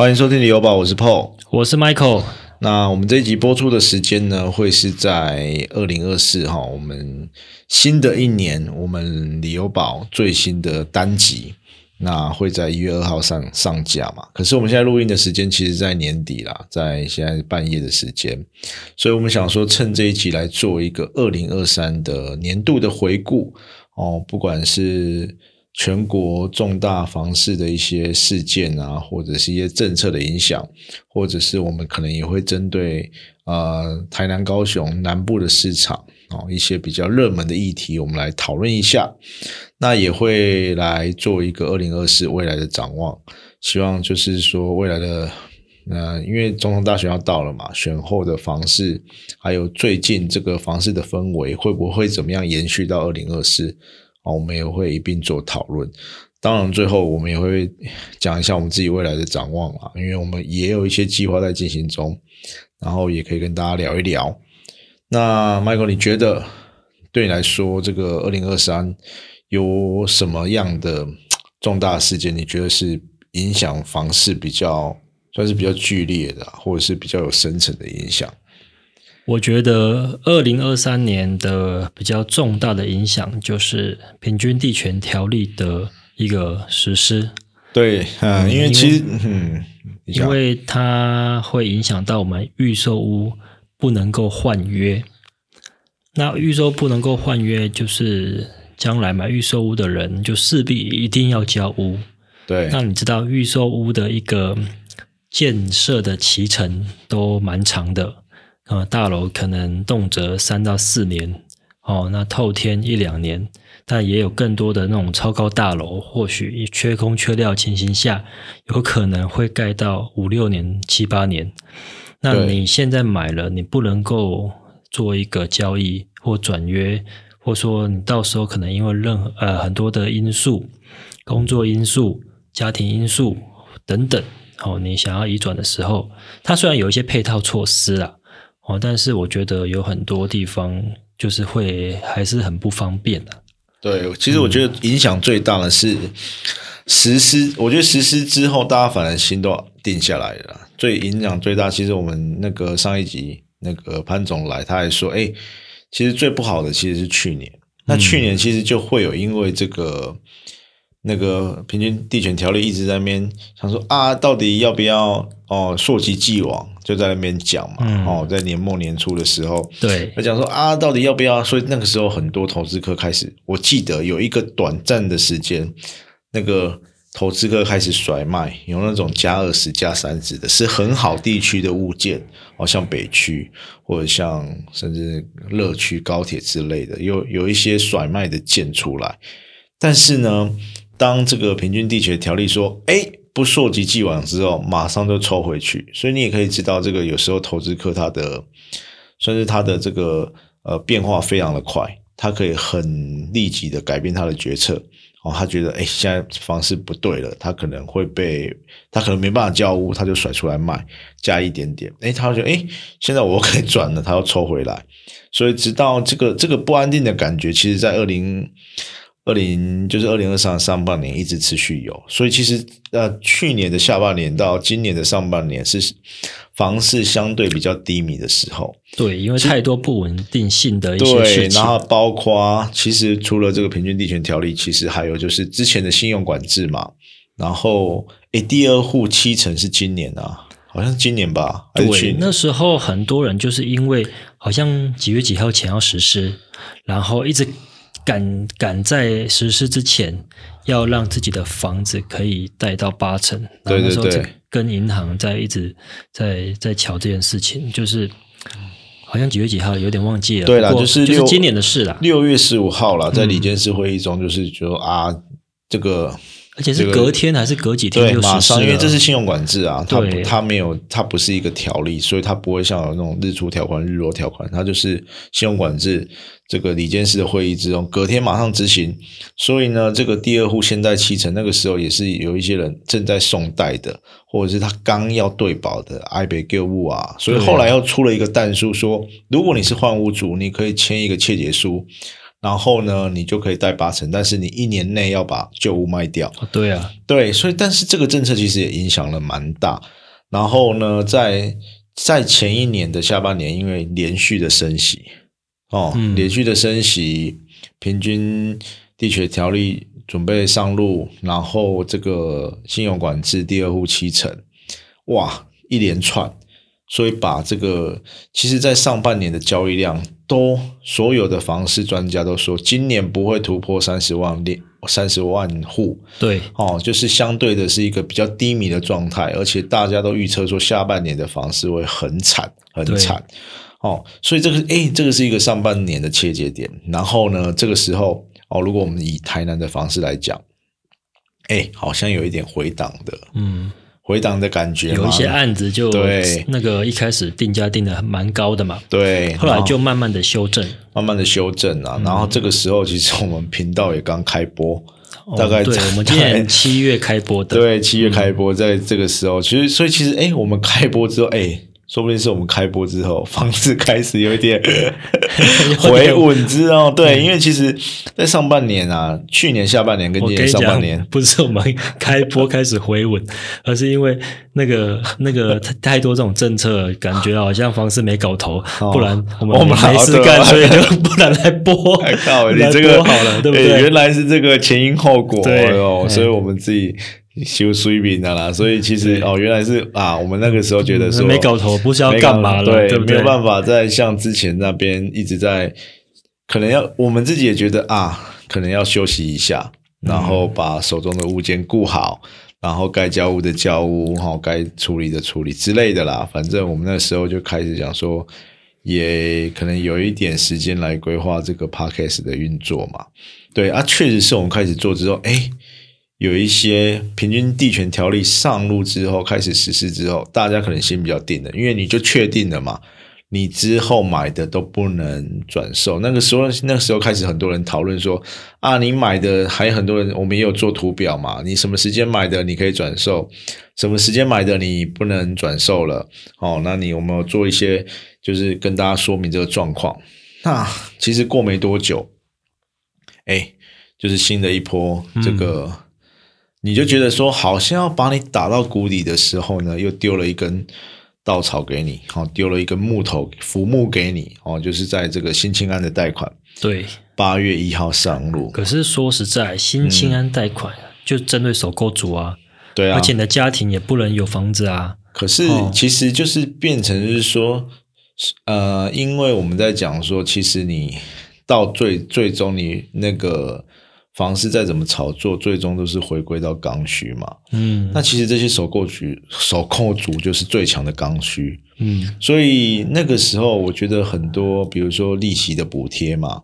欢迎收听旅游宝，我是 Paul，我是 Michael。那我们这一集播出的时间呢，会是在二零二四哈，我们新的一年，我们旅游宝最新的单集，那会在一月二号上上架嘛？可是我们现在录音的时间，其实在年底啦，在现在半夜的时间，所以我们想说，趁这一集来做一个二零二三的年度的回顾哦，不管是。全国重大房市的一些事件啊，或者是一些政策的影响，或者是我们可能也会针对呃台南、高雄南部的市场哦一些比较热门的议题，我们来讨论一下。那也会来做一个二零二四未来的展望，希望就是说未来的呃，因为总统大选要到了嘛，选后的房市，还有最近这个房市的氛围会不会怎么样延续到二零二四？啊，我们也会一并做讨论。当然，最后我们也会讲一下我们自己未来的展望啊，因为我们也有一些计划在进行中，然后也可以跟大家聊一聊。那 Michael，你觉得对你来说，这个二零二三有什么样的重大事件？你觉得是影响房市比较算是比较剧烈的，或者是比较有深层的影响？我觉得二零二三年的比较重大的影响就是平均地权条例的一个实施。对，嗯，因为其实，嗯，因为它会影响到我们预售屋不能够换约。那预售不能够换约，就是将来买预售屋的人就势必一定要交屋。对，那你知道预售屋的一个建设的期程都蛮长的。呃，大楼可能动辄三到四年，哦，那透天一两年，但也有更多的那种超高大楼，或许缺空缺料情形下，有可能会盖到五六年、七八年。那你现在买了，你不能够做一个交易或转约，或说你到时候可能因为任何呃很多的因素，工作因素、家庭因素等等，哦，你想要移转的时候，它虽然有一些配套措施啊。哦，但是我觉得有很多地方就是会还是很不方便的。对，其实我觉得影响最大的是实施。我觉得实施之后，大家反而心都定下来了。最影响最大，其实我们那个上一集那个潘总来，他还说，哎，其实最不好的其实是去年。那去年其实就会有因为这个。那个平均地权条例一直在那边想说啊，到底要不要哦？溯及既往，就在那边讲嘛。哦，在年末年初的时候，对，他讲说啊，到底要不要？所以那个时候很多投资客开始，我记得有一个短暂的时间，那个投资客开始甩卖，有那种加二十、加三十的，是很好地区的物件，哦，像北区或者像甚至乐区高铁之类的，有有一些甩卖的件出来，但是呢。当这个平均地权条例说，哎，不溯及既往之后，马上就抽回去，所以你也可以知道，这个有时候投资客他的，算是他的这个呃变化非常的快，他可以很立即的改变他的决策。哦，他觉得，哎，现在方式不对了，他可能会被，他可能没办法交屋，他就甩出来卖，加一点点，哎，他觉得，哎，现在我可以转了，他要抽回来，所以直到这个这个不安定的感觉，其实在二零。二零就是二零二三上半年一直持续有，所以其实呃去年的下半年到今年的上半年是房市相对比较低迷的时候。对，因为太多不稳定性的一些事情。然后包括其实除了这个平均地权条例，其实还有就是之前的信用管制嘛。然后诶，第二户七成是今年啊，好像是今年吧？对，那时候很多人就是因为好像几月几号前要实施，然后一直。赶赶在实施之前，要让自己的房子可以贷到八成。对对对，跟银行在一直在在瞧这件事情，就是好像几月几号有点忘记了。对了，就是就是今年的事了。六月十五号了，在里监事会议中，就是说啊，这个而且是隔天还是隔几天就马上，因为这是信用管制啊，它它没有，它不是一个条例，所以它不会像有那种日出条款、日落条款，它就是信用管制。这个里监事的会议之中，隔天马上执行，所以呢，这个第二户现在七成，那个时候也是有一些人正在送贷的，或者是他刚要对保的，I 北购物啊，所以后来又出了一个弹书，说如果你是换屋主，你可以签一个切结书，然后呢，你就可以贷八成，但是你一年内要把旧屋卖掉。哦对啊，对，所以但是这个政策其实也影响了蛮大。然后呢，在在前一年的下半年，因为连续的升息，哦，嗯连续的升息，平均地权条例准备上路，然后这个信用管制第二户七成，哇，一连串，所以把这个其实，在上半年的交易量都所有的房市专家都说，今年不会突破三十万例三十万户，对，哦，就是相对的是一个比较低迷的状态，而且大家都预测说下半年的房市会很惨很惨。哦，所以这个诶，这个是一个上半年的切节点。然后呢，这个时候哦，如果我们以台南的房市来讲，诶，好像有一点回档的。嗯，回档的感觉，有一些案子就对那个一开始定价定的蛮高的嘛，对，后来就慢慢的修正。慢慢的修正啊。然后这个时候，其实我们频道也刚开播，哦大概对，我们今年 七月开播的，对，七月开播，在这个时候，其实所以其实，哎，我们开播之后，哎，说不定是我们开播之后，房子开始有一点 回稳之后，对，因为其实，在上半年啊，去年下半年跟今年上半年，，不是我们开播开始回稳，而是因为那个 那个太太多这种政策，感觉好像房市没搞头，不然我们没事干，好对啊所以就不然来播，你这个好了，对不哎对？原来是这个前因后果对哦，哎所以我们自己修水平的啦。所以其实哦，原来是啊，我们那个时候觉得说没搞头，不是要干嘛了，对，对对？没有办法再像之前那边一直在，可能要我们自己也觉得啊，可能要休息一下，然后把手中的物件顾好，然后该交屋的交屋，哈，该处理的处理之类的啦。反正我们那时候就开始讲说，也可能有一点时间来规划这个 podcast 的运作嘛。对啊，确实是我们开始做之后，哎。有一些平均地权条例上路之后，开始实施之后，大家可能心比较定的，因为你就确定了嘛，你之后买的都不能转售。那个时候，那时候开始很多人讨论说，啊，你买的还有很多人，我们也有做图表嘛，你什么时间买的你可以转售，什么时间买的你不能转售了。哦，那你有没有做一些，就是跟大家说明这个状况？那其实过没多久，哎，就是新的一波这个。你就觉得说，好像要把你打到谷底的时候呢，又丢了一根稻草给你，好、丢了一根木头浮木给你，哦，就是在这个新青安的贷款对。八月一号上路，可是说实在，新青安贷款就针对首购族啊，对啊，而且你的家庭也不能有房子啊，可是哦。其实就是变成是说，呃，因为我们在讲说，其实你到最最终你那个房市再怎么炒作，最终都是回归到刚需嘛。嗯那其实这些首购局首购族就是最强的刚需，嗯，所以那个时候我觉得很多，比如说利息的补贴嘛，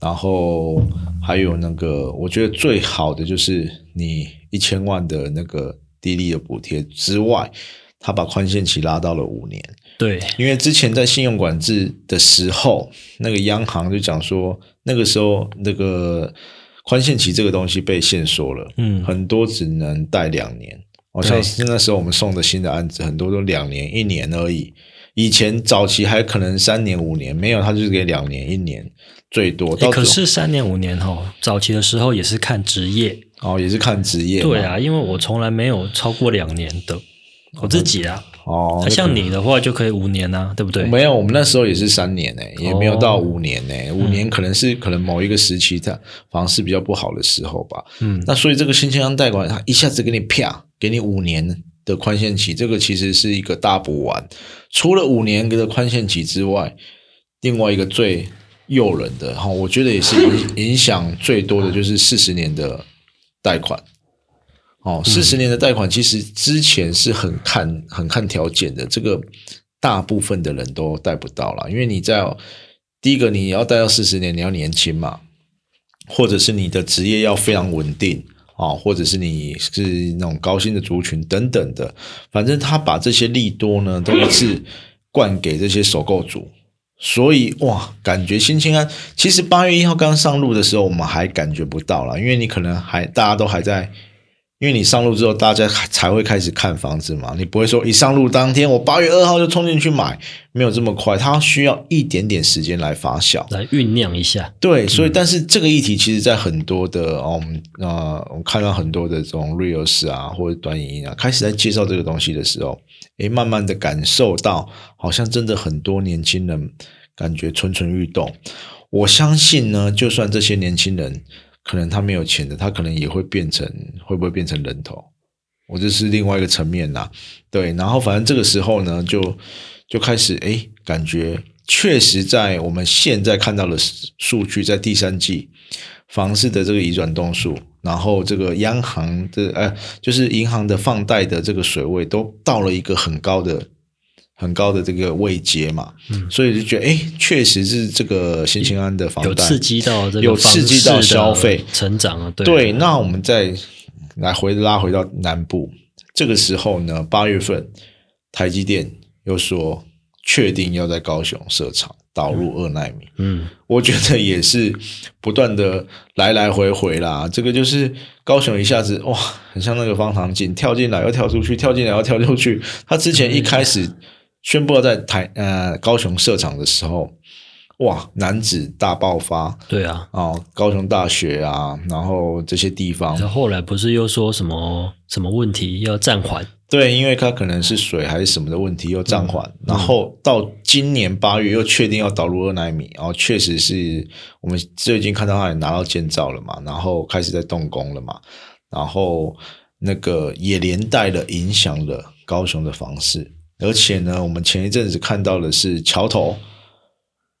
然后还有那个，我觉得最好的就是你一千万的那个低利的补贴之外，他把宽限期拉到了五年。对，因为之前在信用管制的时候，那个央行就讲说，那个时候那个宽限期这个东西被限缩了，嗯很多只能贷两年。好像是那时候我们送的新的案子，很多都两年、一年而已。以前早期还可能三年、五年，没有，他就是给两年、一年最多。到诶可是三年五年哦，早期的时候也是看职业，哦，也是看职业嘛。对啊，因为我从来没有超过两年的，我自己啊，哦，那像你的话就可以五年啊，对不对？没有，我们那时候也是三年呢、也没有到哦五年呢、五年可能是可能某一个时期的房市比较不好的时候吧。嗯，那所以这个新青安贷款，它一下子给你啪，给你五年的宽限期，这个其实是一个大补丸。除了五年的宽限期之外，另外一个最诱人的哈，我觉得也是影 影响最多的就是四十年的贷款。哦，四十年的贷款其实之前是很看很看条件的，这个大部分的人都贷不到了，因为你在第一个你要贷到四十年，你要年轻嘛，或者是你的职业要非常稳定啊、哦，或者是你是那种高薪的族群等等的，反正他把这些利多呢都是灌给这些首购族，所以哇，感觉新青安其实八月一号刚上路的时候，我们还感觉不到了，因为你可能还大家都还在因为你上路之后，大家才会开始看房子嘛。你不会说一上路当天，我八月二号就冲进去买，没有这么快，它需要一点点时间来发酵，来酝酿一下。对，所以但是这个议题其实，在很多的哦，我们啊，我看到很多的这种 reels 啊，或者短影音啊，开始在介绍这个东西的时候，诶，慢慢的感受到，好像真的很多年轻人感觉蠢蠢欲动。我相信呢，就算这些年轻人。可能他没有钱的，他可能也会变成，会不会变成人头？我这是另外一个层面啦。对，然后反正这个时候呢，就就开始哎，感觉确实在我们现在看到的数据，在第三季房市的这个移转动数，然后这个央行的呃，就是银行的放贷的这个水位，都到了一个很高的。很高的这个位阶嘛，所以就觉得哎，确实是这个新兴安的房贷有刺激到这个有刺激到消费成长啊。对，那我们再来回拉回到南部，这个时候呢，八月份台积电又说确定要在高雄设厂导入二纳米。嗯，我觉得也是不断的来来回回啦。这个就是高雄一下子哇，很像那个方糖镜，跳进来又跳出去，跳进来又跳出去。他之前一开始。宣布在台呃高雄设厂的时候，哇，男子大爆发。对啊，哦，高雄大学啊，然后这些地方。后来不是又说什么什么问题要暂缓？对，因为它可能是水还是什么的问题又暂缓。然后到今年八月又确定要导入二纳米，然后确实是我们最近看到他也拿到建造了嘛，然后开始在动工了嘛，然后那个也连带的影响了高雄的房市。而且呢，我们前一阵子看到的是桥头，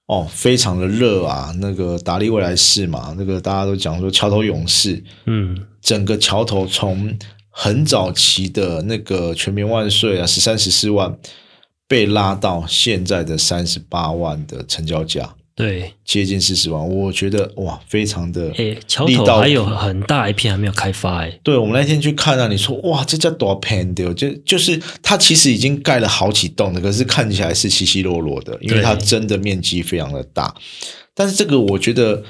哦，非常的热啊。那个达利未来市嘛，那个大家都讲说桥头勇士，嗯，整个桥头从很早期的那个全民万岁啊，十三十四万，被拉到现在的三十八万的成交价。对，接近四十万，我觉得哇，非常的诶，桥头还有很大一片还没有开发诶。对，我们那天去看啊，你说哇，这叫多偏的，就就是它其实已经盖了好几栋了，可是看起来是稀稀落落的，因为它真的面积非常的大。但是这个我觉得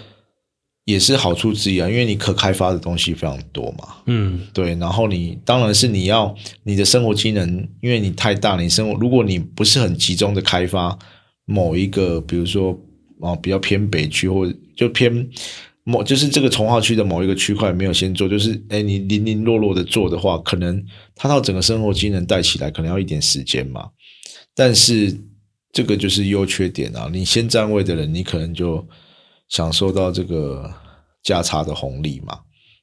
也是好处之一啊，因为你可开发的东西非常多嘛。嗯，对，然后你当然是你要你的生活机能，因为你太大，你生活如果你不是很集中的开发某一个，比如说。哦，比较偏北区，或者就偏某，就是这个从化区的某一个区块没有先做，就是哎，你零零落落的做的话，可能它到整个生活机能带起来，可能要一点时间嘛。但是这个就是优缺点啊，你先占位的人，你可能就享受到这个价差的红利嘛。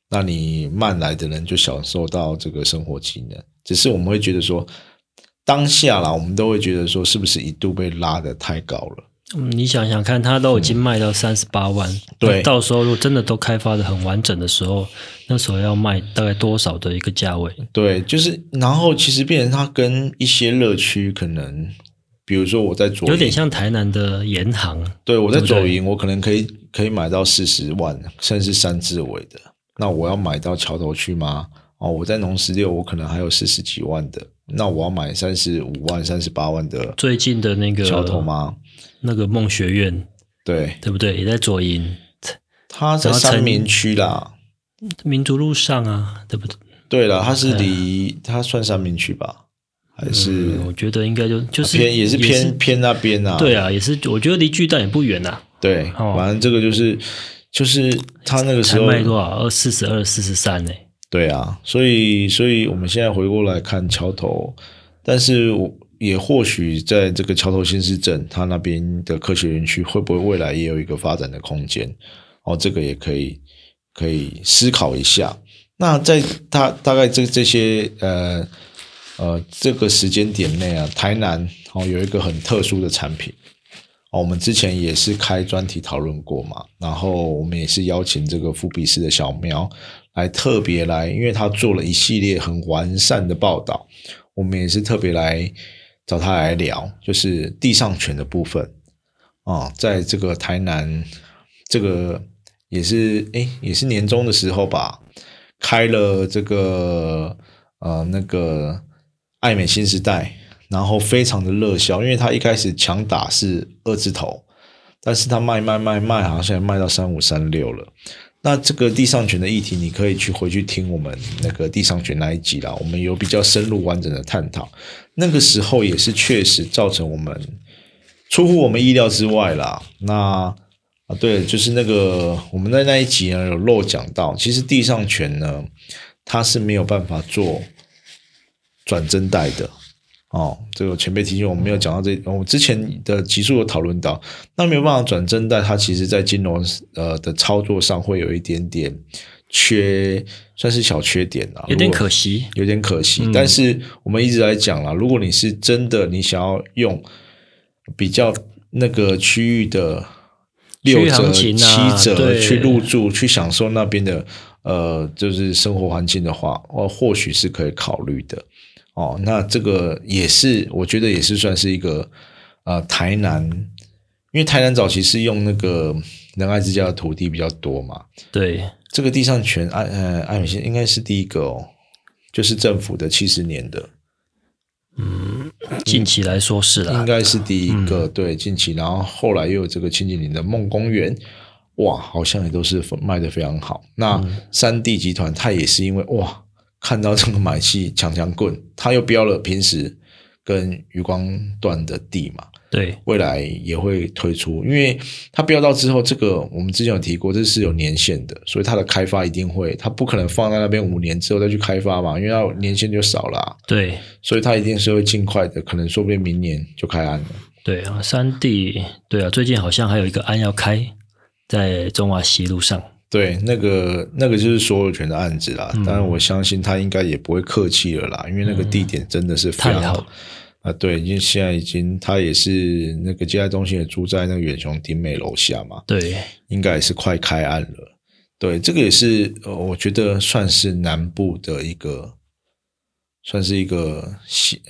那你慢来的人就享受到这个生活机能。只是我们会觉得说，当下啦，我们都会觉得说，是不是一度被拉的太高了？嗯，你想想看，它都已经卖到三十八万，对，到时候如果真的都开发的很完整的时候，那时候要卖大概多少的一个价位？对，就是，然后其实变成它跟一些乐区可能，比如说我在左，有点像台南的盐行，对我在左营，我可能可以可以买到四十万，甚至三字尾的，那我要买到桥头去吗？哦，我在农十六，我可能还有四十几万的，那我要买三十五万、三十八万的最近的那个桥头吗？那个梦学院，对对不对？也在左营，他在三民区啦，民族路上啊，对不对？对了，他是离他算三民区吧？还是我觉得应该就就是偏也是偏偏那边啊？对啊，也是，我觉得离巨蛋也不远呐。对，反正这个就是就是他那个时候卖多少？二四十二、四十三呢？对啊，所以所以我们现在回过来看桥头，但是我。也或许在这个桥头新市镇，它那边的科学园区会不会未来也有一个发展的空间？哦，这个也可以可以思考一下。那在它大概这这些呃呃这个时间点内啊，台南哦有一个很特殊的产品哦，我们之前也是开专题讨论过嘛，然后我们也是邀请这个富比士的小苗来特别来，因为他做了一系列很完善的报道，我们也是特别来。找他来聊，就是地上权的部分。啊，在这个台南，这个也是哎，也是年终的时候吧，开了这个呃那个爱美新时代，然后非常的热销，因为他一开始强打是二字头，但是他卖卖卖卖，好像现在卖到三五三六了，那这个地上权的议题，你可以去回去听我们那个地上权那一集啦，我们有比较深入完整的探讨。那个时候也是确实造成我们出乎我们意料之外啦。那啊，对，就是那个我们在那一集呢有漏讲到，其实地上权呢，它是没有办法做转增贷的。哦，这个前辈提醒我们没有讲到这，我之前的集数有讨论到，那没有办法转正贷，它其实在金融呃的操作上会有一点点缺，算是小缺点啊，有点可惜，有点可惜。但是我们一直来讲啦，如果你是真的你想要用比较那个区域的六折、七折去入住，去享受那边的呃就是生活环境的话，或或许是可以考虑的。哦，那这个也是，我觉得也是算是一个呃，台南，因为台南早期是用那个仁爱之家的土地比较多嘛。对，这个地上权，爱呃爱美县应该是第一个哦，就是政府的七十年的。嗯，近期来说是啦，应该是第一个。对，近期，然后后来又有这个清景林的梦公园，哇，好像也都是卖的非常好。那三 D 集团，它也是因为哇。看到这个买气强强棍，他又标了平时跟余光段的地嘛，对，未来也会推出，因为他标到之后，这个我们之前有提过，这是有年限的，所以它的开发一定会，它不可能放在那边五年之后再去开发嘛，因为它年限就少了，对，所以它一定是会尽快的，可能说不定明年就开安了。对啊，三 D，对啊，最近好像还有一个安要开在中华西路上。对，那个那个就是所有权的案子啦。当然，我相信他应该也不会客气了啦，因为那个地点真的是非常好啊。对，因为现在已经他也是那个接待中心也住在那个远雄丁美楼下嘛。对，应该也是快开案了。对，这个也是呃，我觉得算是南部的一个，算是一个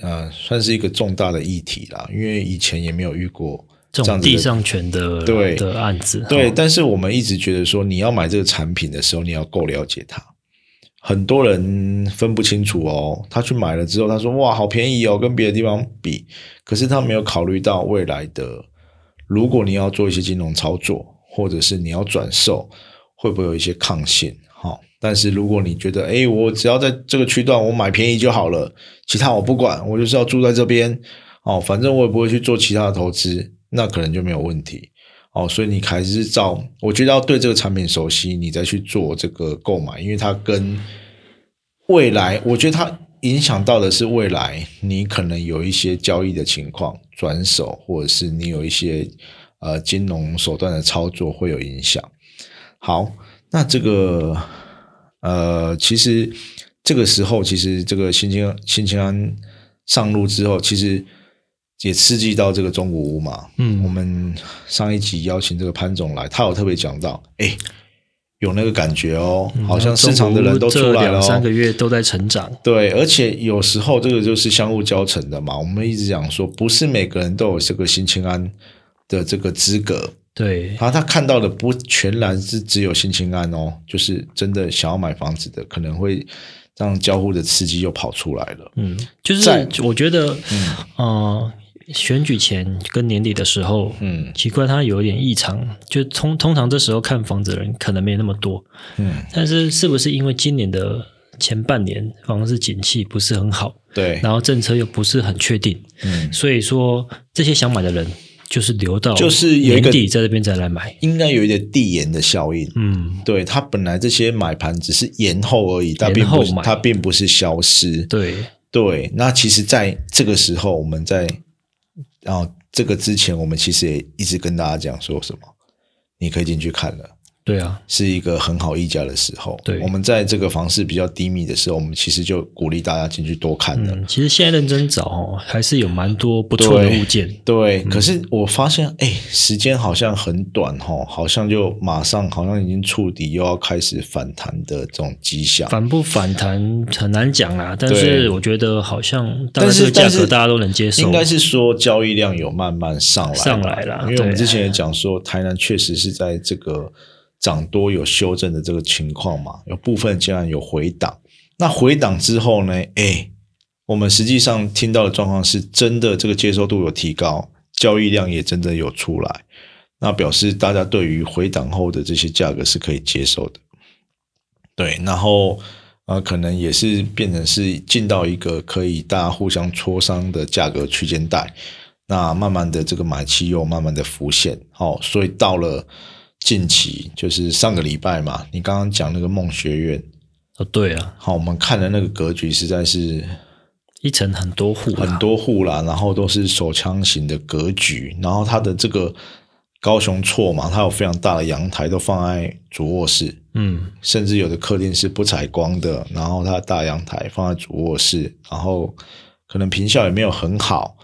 呃，算是一个重大的议题啦。因为以前也没有遇过。这种地上权的对的案子，对，但是我们一直觉得说，你要买这个产品的时候，你要够了解它。很多人分不清楚哦，他去买了之后，他说哇，好便宜哦，跟别的地方比，可是他没有考虑到未来的，如果你要做一些金融操作，或者是你要转售，会不会有一些抗性？好，但是如果你觉得，哎，我只要在这个区段我买便宜就好了，其他我不管，我就是要住在这边，哦，反正我也不会去做其他的投资。那可能就没有问题哦，所以你还是照，我觉得要对这个产品熟悉，你再去做这个购买，因为它跟未来，我觉得它影响到的是未来，你可能有一些交易的情况转手，或者是你有一些呃金融手段的操作会有影响。好，那这个呃，其实这个时候，其实这个新青新青安上路之后，其实。也刺激到这个中国屋嘛？嗯，我们上一集邀请这个潘总来，他有特别讲到，哎，有那个感觉哦，好像市场的人都出来了，三个月都在成长。对，而且有时候这个就是相互交成的嘛。我们一直讲说，不是每个人都有这个新青安的这个资格。对，然后他看到的不全然是只有新青安哦，就是真的想要买房子的，可能会让交互的刺激又跑出来了。嗯，就是我觉得，嗯。选举前跟年底的时候，嗯，奇怪，它有点异常。就通通常这时候看房子的人可能没那么多，嗯，但是是不是因为今年的前半年房子景气不是很好，对，然后政策又不是很确定，嗯，所以说这些想买的人就是留到就是年底在这边再来买，应该有一点递延的效应，嗯，对，它本来这些买盘只是延后而已，它并不它并不是消失，对。对。那其实在这个时候，我们在然后这个之前，我们其实也一直跟大家讲说什么，你可以进去看了。对啊，是一个很好溢价的时候。对，我们在这个房市比较低迷的时候，我们其实就鼓励大家进去多看的。其实现在认真找哦，还是有蛮多不错的物件。对，可是我发现，哎，时间好像很短哦，好像就马上好像已经触底，又要开始反弹的这种迹象。反不反弹很难讲啦，但是我觉得好像，但是价格大家都能接受。应该是说交易量有慢慢上来上来了，因为我们之前也讲说，台南确实是在这个。涨多有修正的这个情况嘛，有部分竟然有回档。那回档之后呢？哎，我们实际上听到的状况是真的，这个接受度有提高，交易量也真的有出来。那表示大家对于回档后的这些价格是可以接受的。对，然后呃，可能也是变成是进到一个可以大家互相磋商的价格区间带。那慢慢的这个买气又慢慢的浮现，好，所以到了近期就是上个礼拜嘛，你刚刚讲那个梦学院，哦，对啊，好，我们看的那个格局实在是一层很多户，很多户啦，然后都是手枪型的格局，然后它的这个高雄错嘛，它有非常大的阳台，都放在主卧室，嗯，甚至有的客厅是不采光的，然后它的大阳台放在主卧室，然后可能坪效也没有很好。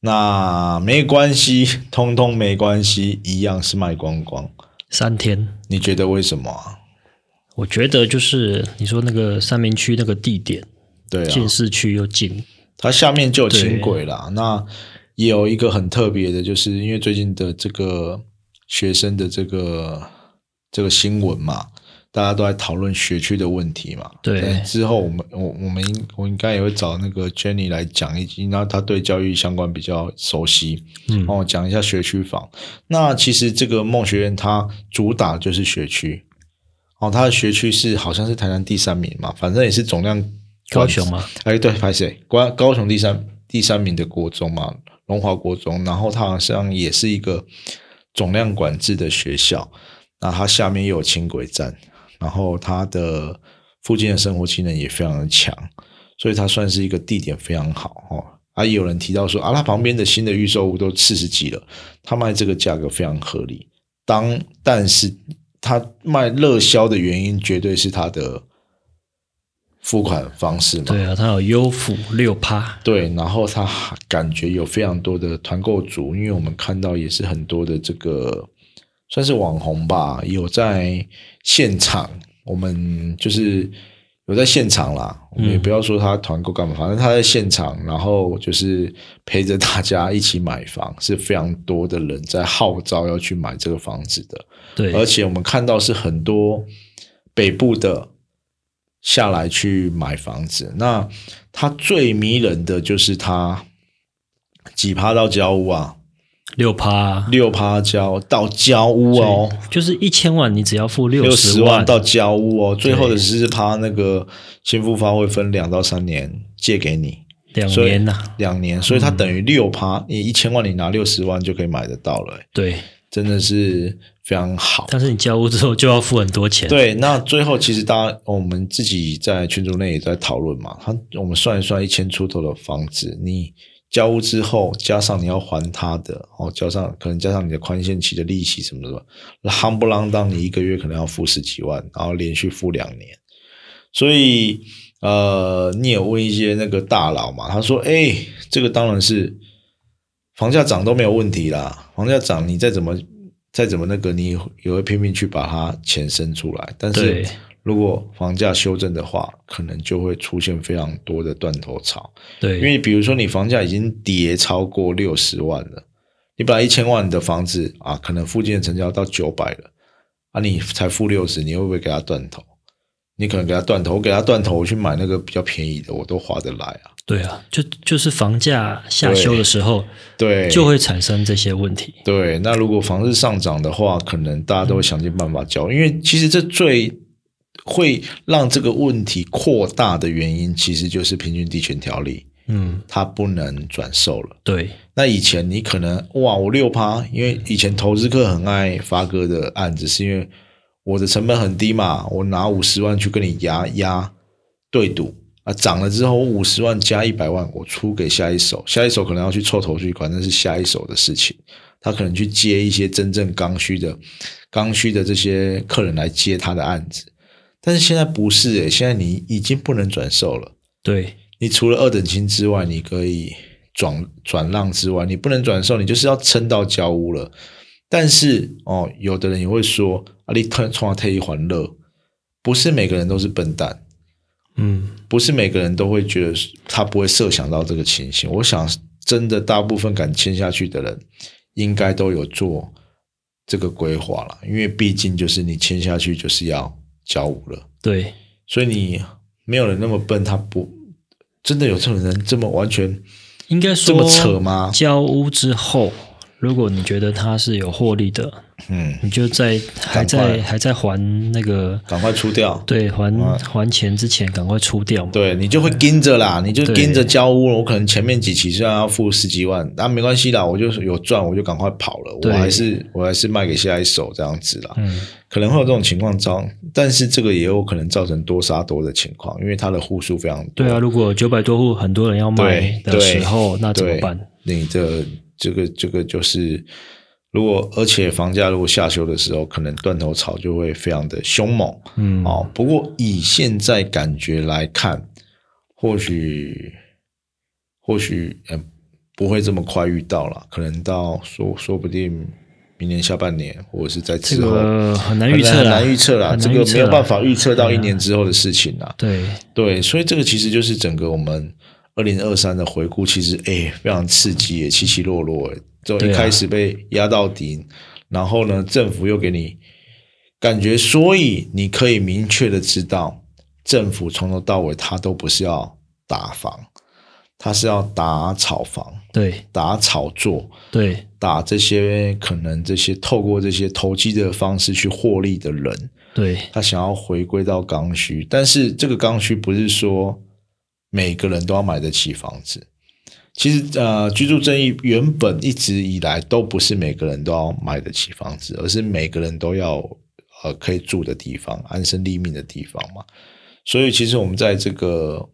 那没关系，通通没关系，一样是卖光光。三天，你觉得为什么啊？我觉得就是你说那个三明区那个地点，对啊，近市区又近，它下面就有轻轨啦。那也有一个很特别的，就是因为最近的这个学生的这个这个新闻嘛。大家都在讨论学区的问题嘛？对。之后我们我我们应我应该也会找那个 Jenny 来讲一集，那他对教育相关比较熟悉，嗯，哦，讲一下学区房。那其实这个梦学院它主打就是学区，哦，它的学区是好像是台南第三名嘛，反正也是总量高雄嘛？哎，对，拍谁？高高雄第三第三名的国中嘛，龙华国中，然后它好像也是一个总量管制的学校，那它下面又有轻轨站。然后它的附近的生活机能也非常的强，所以它算是一个地点非常好哦。啊，也有人提到说，啊，它旁边的新的预售屋都四十几了，它卖这个价格非常合理。当但是它卖热销的原因，绝对是它的付款方式嘛？对啊，它有优付六趴。对，然后它感觉有非常多的团购组，因为我们看到也是很多的这个。算是网红吧，有在现场，我们就是有在现场啦。我们也不要说他团购干嘛，反正他在现场，然后就是陪着大家一起买房，是非常多的人在号召要去买这个房子的。对，而且我们看到是很多北部的下来去买房子。那他最迷人的就是他几趴到交屋啊。六趴，六趴交到交屋哦，就是一千万，你只要付六十万到交屋哦。最后的是趴那个新复发会分两到三年借给你，两年呐，两年，所以它等于六趴，你一千万你拿六十万就可以买得到了。对，真的是非常好。但是你交屋之后就要付很多钱。对，那最后其实大家我们自己在群组内也在讨论嘛，他我们算一算一千出头的房子，你。交屋之后，加上你要还他的哦，加上可能加上你的宽限期的利息什么的，夯不啷当，你一个月可能要付十几万，然后连续付两年。所以，呃，你也问一些那个大佬嘛，他说：“哎，这个当然是房价涨都没有问题啦，房价涨你再怎么再怎么那个，你也会拼命去把它钱生出来，但是。”如果房价修正的话，可能就会出现非常多的断头潮。对，因为比如说你房价已经跌超过六十万了，你本来一千万的房子啊，可能附近的成交到九百了，啊，你才付六十，你会不会给他断头？你可能给他断头，我给他断头，我去买那个比较便宜的，我都划得来啊。对啊，就就是房价下修的时候，对，就会产生这些问题。对，那如果房子上涨的话，可能大家都会想尽办法交，因为其实这最。会让这个问题扩大的原因，其实就是平均地权条例，嗯，它不能转售了。对，那以前你可能哇，我六趴，因为以前投资客很爱发哥的案子，是因为我的成本很低嘛，我拿五十万去跟你压压对赌啊，涨了之后我五十万加一百万，我出给下一手，下一手可能要去凑头绪款，那是下一手的事情，他可能去接一些真正刚需的刚需的这些客人来接他的案子。但是现在不是诶，现在你已经不能转售了。对，你除了二等亲之外，你可以转转让之外，你不能转售，你就是要撑到交屋了。但是哦，有的人也会说，啊，你突从而退一还乐，不是每个人都是笨蛋，嗯，不是每个人都会觉得他不会设想到这个情形。我想，真的大部分敢签下去的人，应该都有做这个规划了，因为毕竟就是你签下去就是要。交五了，对，所以你没有人那么笨，他不真的有这种人这么完全应该说这么扯吗？交屋之后，如果你觉得它是有获利的，嗯，你就在还在还在还那个赶快出掉。对还还钱之前赶快出掉嘛。对你就会跟着啦，你就跟着交屋了。我可能前面几期虽然要付十几万，那、没关系啦，我就有赚，我就赶快跑了。我还是我还是卖给下一手这样子啦。嗯，可能会有这种情况造，但是这个也有可能造成多杀多的情况，因为它的户数非常多。对啊，如果九百多户很多人要卖的时候，那怎么办？你的这个这个就是，如果而且房价如果下修的时候，可能断头潮就会非常的凶猛。嗯，哦，不过以现在感觉来看，或许或许呃不会这么快遇到了，可能到说说不定明年下半年，或者是在之后、这个很难预测很难预测啦，这个没有办法预测到一啊年之后的事情啦。对对，所以这个其实就是整个我们二零二三的回顾，其实哎非常刺激也，起起落落哎，就一开始被压到底，然后呢，政府又给你感觉，所以你可以明确的知道，政府从头到尾他都不是要打房，他是要打炒房，对，打炒作，对，打这些可能这些透过这些投机的方式去获利的人，对，他想要回归到刚需，但是这个刚需不是说每个人都要买得起房子。其实，呃，居住正义原本一直以来都不是每个人都要买得起房子，而是每个人都要呃可以住的地方、安身立命的地方嘛。所以，其实我们在这个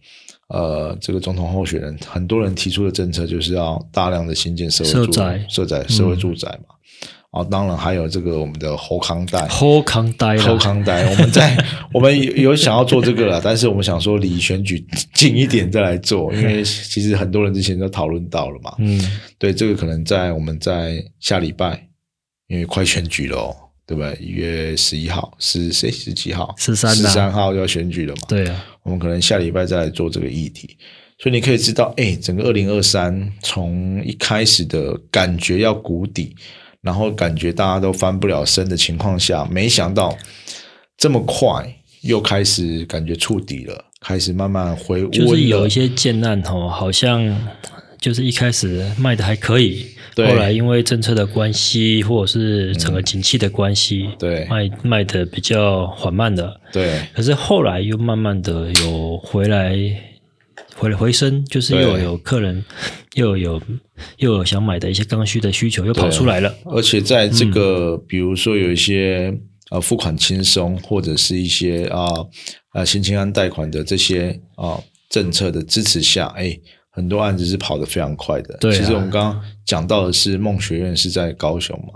呃这个总统候选人，很多人提出的政策就是要大量的新建社会住社宅社宅、社会住宅嘛。哦，当然还有这个我们的侯康代，侯康代，侯，康代，我们在 我们有有想要做这个了，但是我们想说离选举近一点再来做，因为其实很多人之前都讨论到了嘛。嗯，对，这个可能在我们在下礼拜，因为快选举了哦，对不对？一月十一号是谁？十几号？十三啊十三号要选举了嘛？对啊，我们可能下礼拜再来做这个议题。所以你可以知道，哎，整个二零二三从一开始的感觉要谷底，然后感觉大家都翻不了身的情况下，没想到这么快又开始感觉触底了，开始慢慢回温了。就是有一些建案哦，好像就是一开始卖的还可以，对。后来因为政策的关系，或者是整个景气的关系，对。卖卖的比较缓慢的，对。可是后来又慢慢的有回来，回回升，就是又有客人，又有又有想买的一些刚需的需求又跑出来了。而且在这个，嗯比如说有一些呃付款轻松，或者是一些啊啊新青安贷款的这些啊政策的支持下，哎，很多案子是跑得非常快的。对啊其实我们刚刚讲到的是梦学院是在高雄嘛，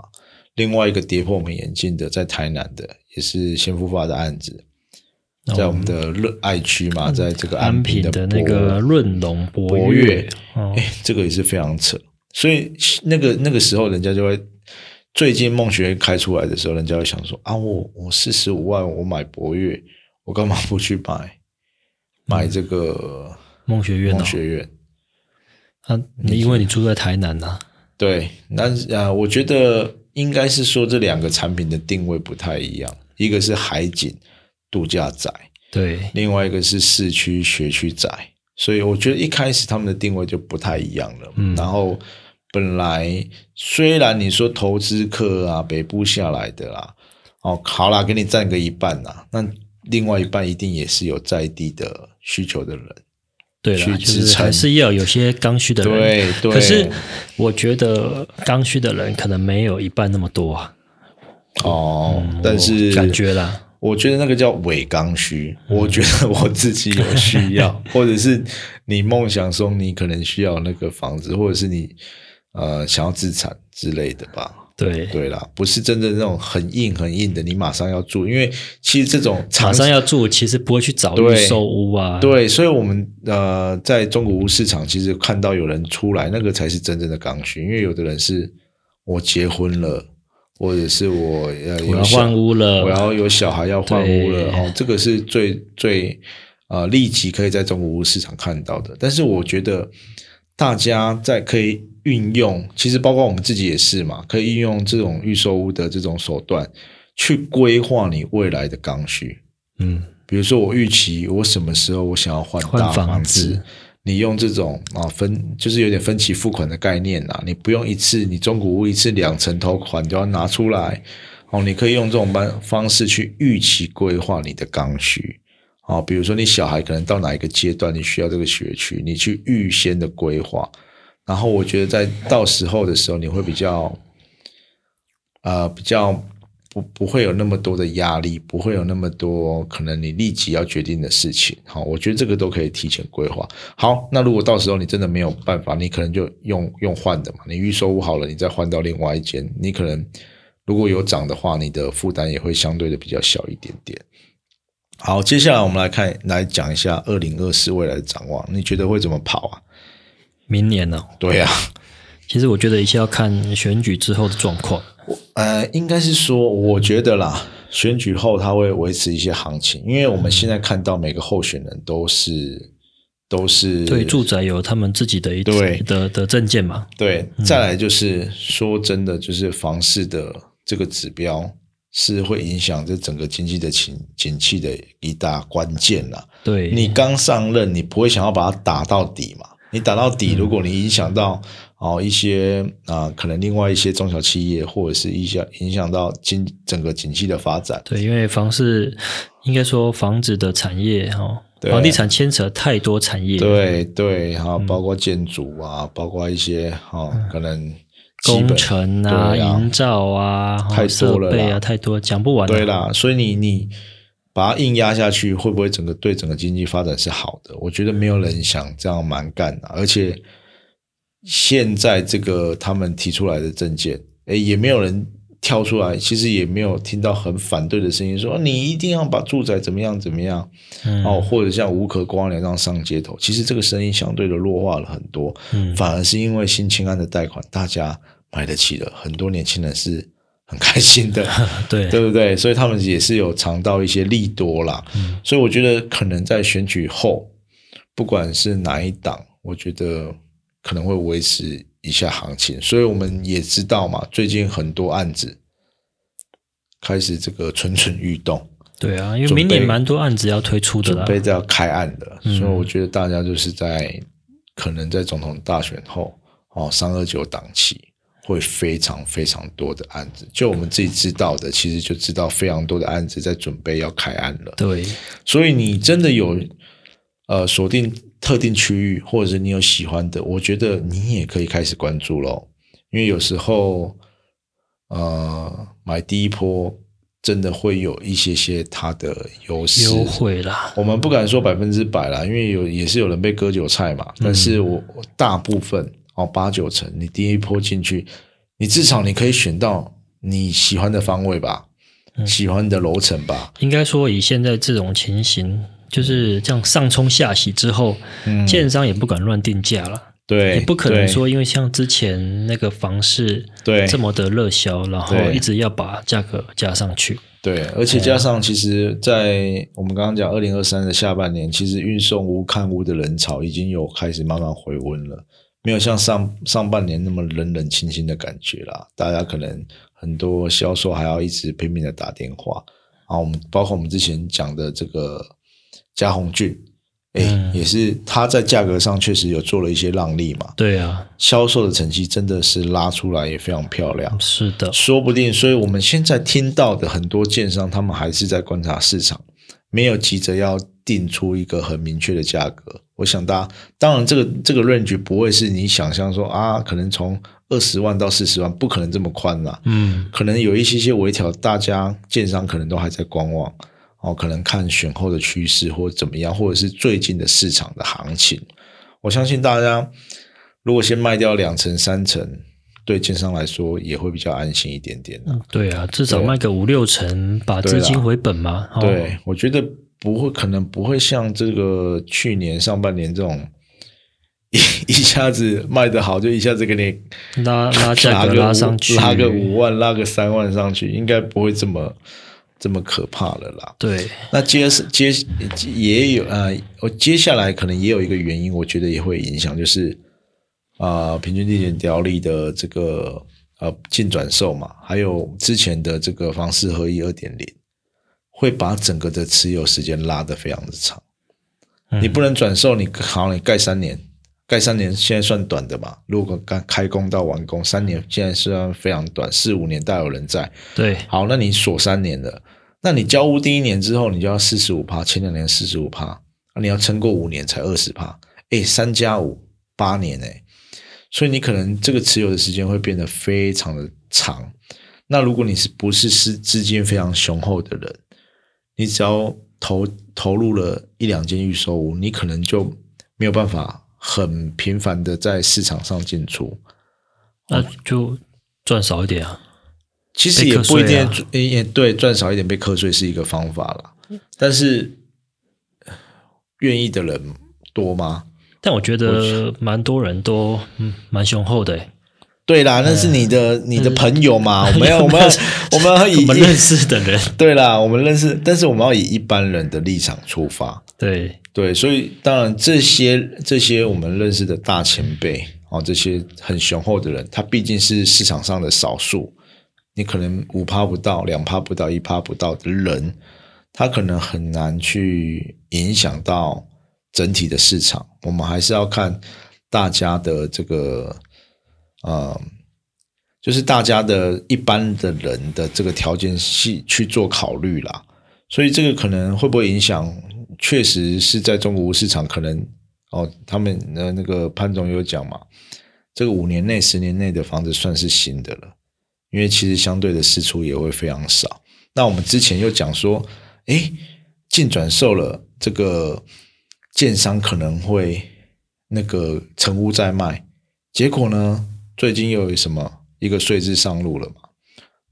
另外一个跌破我们眼镜的在台南的，也是先复发的案子。在我们的热爱区嘛，在这个哦安平平的那个润隆博博悦哦，哎，这个也是非常扯。所以那个那个时候，人家就会最近梦学院开出来的时候，人家会想说啊，我我四十五万我买博悦，我干嘛不去买买这个梦学院哦梦，学院？啊，你因为你住在台南呐、啊，对，那啊，我觉得应该是说这两个产品的定位不太一样，一个是海景度假宅，对，另外一个是市区学区宅，所以我觉得一开始他们的定位就不太一样了。嗯。然后本来虽然你说投资客啊，北部下来的啦，哦，好啦，给你占个一半啦，那另外一半一定也是有在地的需求的人。对啦，去就是还是要有些刚需的人。对对，可是我觉得刚需的人可能没有一半那么多啊，哦，嗯但是感觉啦，我觉得那个叫伪刚需，我觉得我自己有需要，或者是你梦想中你可能需要那个房子，或者是你呃想要自产之类的吧。对，对啦，不是真的那种很硬很硬的，你马上要住，因为其实这种马长上要住，其实不会去找对预售屋啊。对，所以我们呃在中国屋市场，其实看到有人出来，那个才是真正的刚需，因为有的人是我结婚了，或者是我要换屋了，我要有小孩要换屋了哦，这个是最最呃立即可以在中国屋市场看到的。但是我觉得大家在可以运用，其实包括我们自己也是嘛，可以运用这种预售屋的这种手段去规划你未来的刚需。嗯，比如说，我预期我什么时候我想要换大换房，子你用这种啊分，就是有点分期付款的概念啊，你不用一次你中古屋一次两层头款就要拿出来，哦，你可以用这种方方式去预期规划你的刚需，哦，比如说你小孩可能到哪一个阶段你需要这个学区，你去预先的规划，然后我觉得在到时候的时候你会比较，呃，比较。不不会有那么多的压力，不会有那么多可能你立即要决定的事情。好，我觉得这个都可以提前规划。好，那如果到时候你真的没有办法，你可能就用用换的嘛。你预售屋好了，你再换到另外一间，你可能如果有涨的话，你的负担也会相对的比较小一点点。好，接下来我们来看来讲一下二零二四未来的展望，你觉得会怎么跑啊？明年呢？对呀，其实我觉得一切要看选举之后的状况。呃，应该是说，我觉得啦，选举后他会维持一些行情，因为我们现在看到每个候选人都是都是对住宅有他们自己的一对的的证件嘛。对，再来就是说真的，就是房市的这个指标是会影响这整个经济的景景气的一大关键啦。对你刚上任，你不会想要把它打到底嘛？你打到底，如果你影响到。哦，一些啊，可能另外一些中小企业，或者是一些影响到经整个景气的发展。对，因为房市应该说房子的产业哈，房地产牵扯太多产业。对对，哈，包括建筑啊，包括一些哈，可能工程啊、营造啊、太多了啊，太多讲不完。对啦，所以你你把它硬压下去，会不会整个对整个经济发展是好的？我觉得没有人想这样蛮干的，而且。现在这个他们提出来的证件，哎，也没有人跳出来，其实也没有听到很反对的声音，说你一定要把住宅怎么样怎么样，哦，或者像无可光年这样上街头，其实这个声音相对的弱化了很多，反而是因为新青安的贷款，大家买得起了，很多年轻人是很开心的，对对不对？所以他们也是有尝到一些利多啦，所以我觉得可能在选举后，不管是哪一党，我觉得。可能会维持一下行情，所以我们也知道嘛，最近很多案子开始这个蠢蠢欲动。对啊，因为明年蛮多案子要推出的，准备要开案的，所以我觉得大家就是在可能在总统大选后哦，三二九档期会非常非常多的案子。就我们自己知道的，其实就知道非常多的案子在准备要开案了。对，所以你真的有呃锁定。特定区域，或者是你有喜欢的，我觉得你也可以开始关注喽。因为有时候，呃，买第一波真的会有一些些它的优势优惠啦。我们不敢说百分之百啦，因为有也是有人被割韭菜嘛。但是我大部分哦八九成，你第一波进去，你至少你可以选到你喜欢的方位吧，喜欢的楼层吧。应该说，以现在这种情形。就是这样上冲下洗之后，建商也不敢乱定价了。对，也不可能说因为像之前那个房市对这么的热销，然后一直要把价格加上去。对，而且加上其实，在我们刚刚讲二零二三的下半年，其实运送屋看屋的人潮已经有开始慢慢回温了，没有像上上半年那么冷冷清清的感觉啦。大家可能很多销售还要一直拼命的打电话啊，我们包括我们之前讲的这个。嘉宏俊，哎，也是他在价格上确实有做了一些让利嘛。对啊，销售的成绩真的是拉出来也非常漂亮。是的，说不定，所以我们现在听到的很多建商，他们还是在观察市场，没有急着要定出一个很明确的价格。我想，大家当然这个这个 range 不会是你想象说啊，可能从二十万到四十万，不可能这么宽啦。嗯，可能有一些些微调，大家建商可能都还在观望。哦，可能看选后的趋势或怎么样，或者是最近的市场的行情。我相信大家如果先卖掉两成三成，对券商来说也会比较安心一点点的。对啊，至少卖个五六成，把资金回本嘛。对，我觉得不会，可能不会像这个去年上半年这种一一下子卖得好，就一下子给你拉拉价格拉上去，拉个五万，拉个三万上去，应该不会这么。这么可怕了啦！对，那接是接也有呃，我接下来可能也有一个原因，我觉得也会影响，就是啊，平均地点条例的这个呃净转售嘛，还有之前的这个房市合一二点零，会把整个的持有时间拉得非常的长。你不能转售，你好，你盖三年，盖三年现在算短的吧？如果刚开工到完工三年，现在算非常短，四五年大有人在。对，好，那你锁三年的，那你交屋第一年之后，你就要四十五趴，前两年四十五趴，那你要撑过五年才二十趴，哎，三加五八年哎，所以你可能这个持有的时间会变得非常的长。那如果你是不是是资金非常雄厚的人，你只要投投入了一两间预售屋，你可能就没有办法很频繁的在市场上进出，那就赚少一点啊。其实也不一定，也对赚少一点被课税是一个方法啦。但是愿意的人多吗？但我觉得蛮多人都嗯蛮雄厚的。对啦，那是你的你的朋友嘛？我们要我们要我们要 以我们认识的人。对啦，我们认识，但是我们要以一般人的立场出发。对对，所以当然这些这些我们认识的大前辈哦，这些很雄厚的人，他毕竟是市场上的少数。你可能五趴不到，两趴不到，一趴不到的人，他可能很难去影响到整体的市场。我们还是要看大家的这个。呃，就是大家的一般的人的这个条件系去做考虑啦，所以这个可能会不会影响？确实是在中国屋市场可能哦，他们的那个潘总有讲嘛，这个五年内、十年内的房子算是新的了，因为其实相对的市出也会非常少。那我们之前又讲说，哎，进转售了，这个建商可能会那个成屋再卖，结果呢？最近又有什么一个税制上路了嘛？